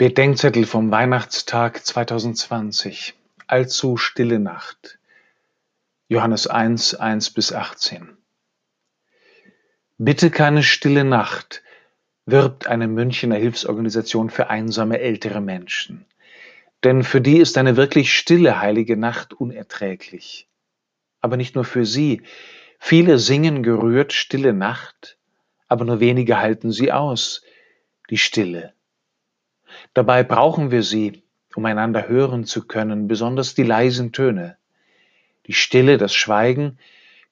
Bedenkzettel vom Weihnachtstag 2020. Allzu stille Nacht. Johannes 1, 1 bis 18. Bitte keine stille Nacht, wirbt eine Münchener Hilfsorganisation für einsame ältere Menschen. Denn für die ist eine wirklich stille heilige Nacht unerträglich. Aber nicht nur für sie. Viele singen gerührt Stille Nacht, aber nur wenige halten sie aus, die Stille. Dabei brauchen wir sie, um einander hören zu können, besonders die leisen Töne. Die Stille, das Schweigen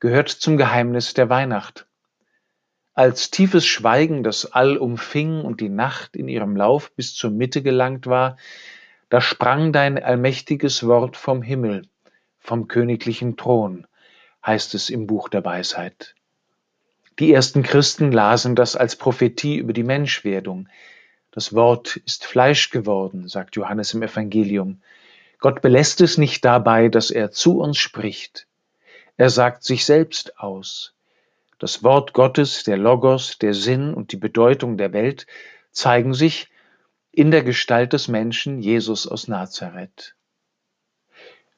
gehört zum Geheimnis der Weihnacht. Als tiefes Schweigen das All umfing und die Nacht in ihrem Lauf bis zur Mitte gelangt war, da sprang dein allmächtiges Wort vom Himmel, vom königlichen Thron, heißt es im Buch der Weisheit. Die ersten Christen lasen das als Prophetie über die Menschwerdung, das Wort ist Fleisch geworden, sagt Johannes im Evangelium. Gott belässt es nicht dabei, dass er zu uns spricht. Er sagt sich selbst aus. Das Wort Gottes, der Logos, der Sinn und die Bedeutung der Welt zeigen sich in der Gestalt des Menschen Jesus aus Nazareth.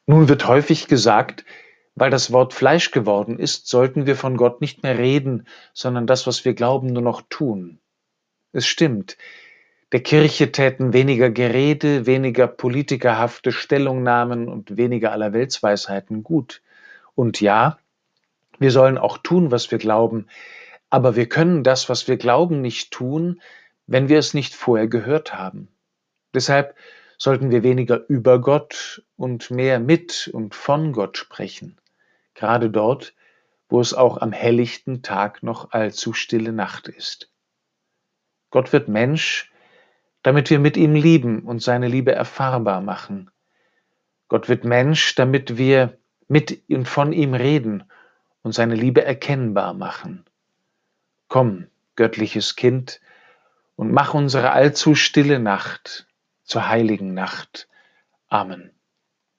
Nun wird häufig gesagt, weil das Wort Fleisch geworden ist, sollten wir von Gott nicht mehr reden, sondern das, was wir glauben, nur noch tun. Es stimmt, der Kirche täten weniger Gerede, weniger politikerhafte Stellungnahmen und weniger Allerweltsweisheiten gut. Und ja, wir sollen auch tun, was wir glauben, aber wir können das, was wir glauben, nicht tun, wenn wir es nicht vorher gehört haben. Deshalb sollten wir weniger über Gott und mehr mit und von Gott sprechen, gerade dort, wo es auch am helllichten Tag noch allzu stille Nacht ist. Gott wird Mensch, damit wir mit ihm lieben und seine Liebe erfahrbar machen. Gott wird Mensch, damit wir mit und von ihm reden und seine Liebe erkennbar machen. Komm, göttliches Kind, und mach unsere allzu stille Nacht zur heiligen Nacht. Amen.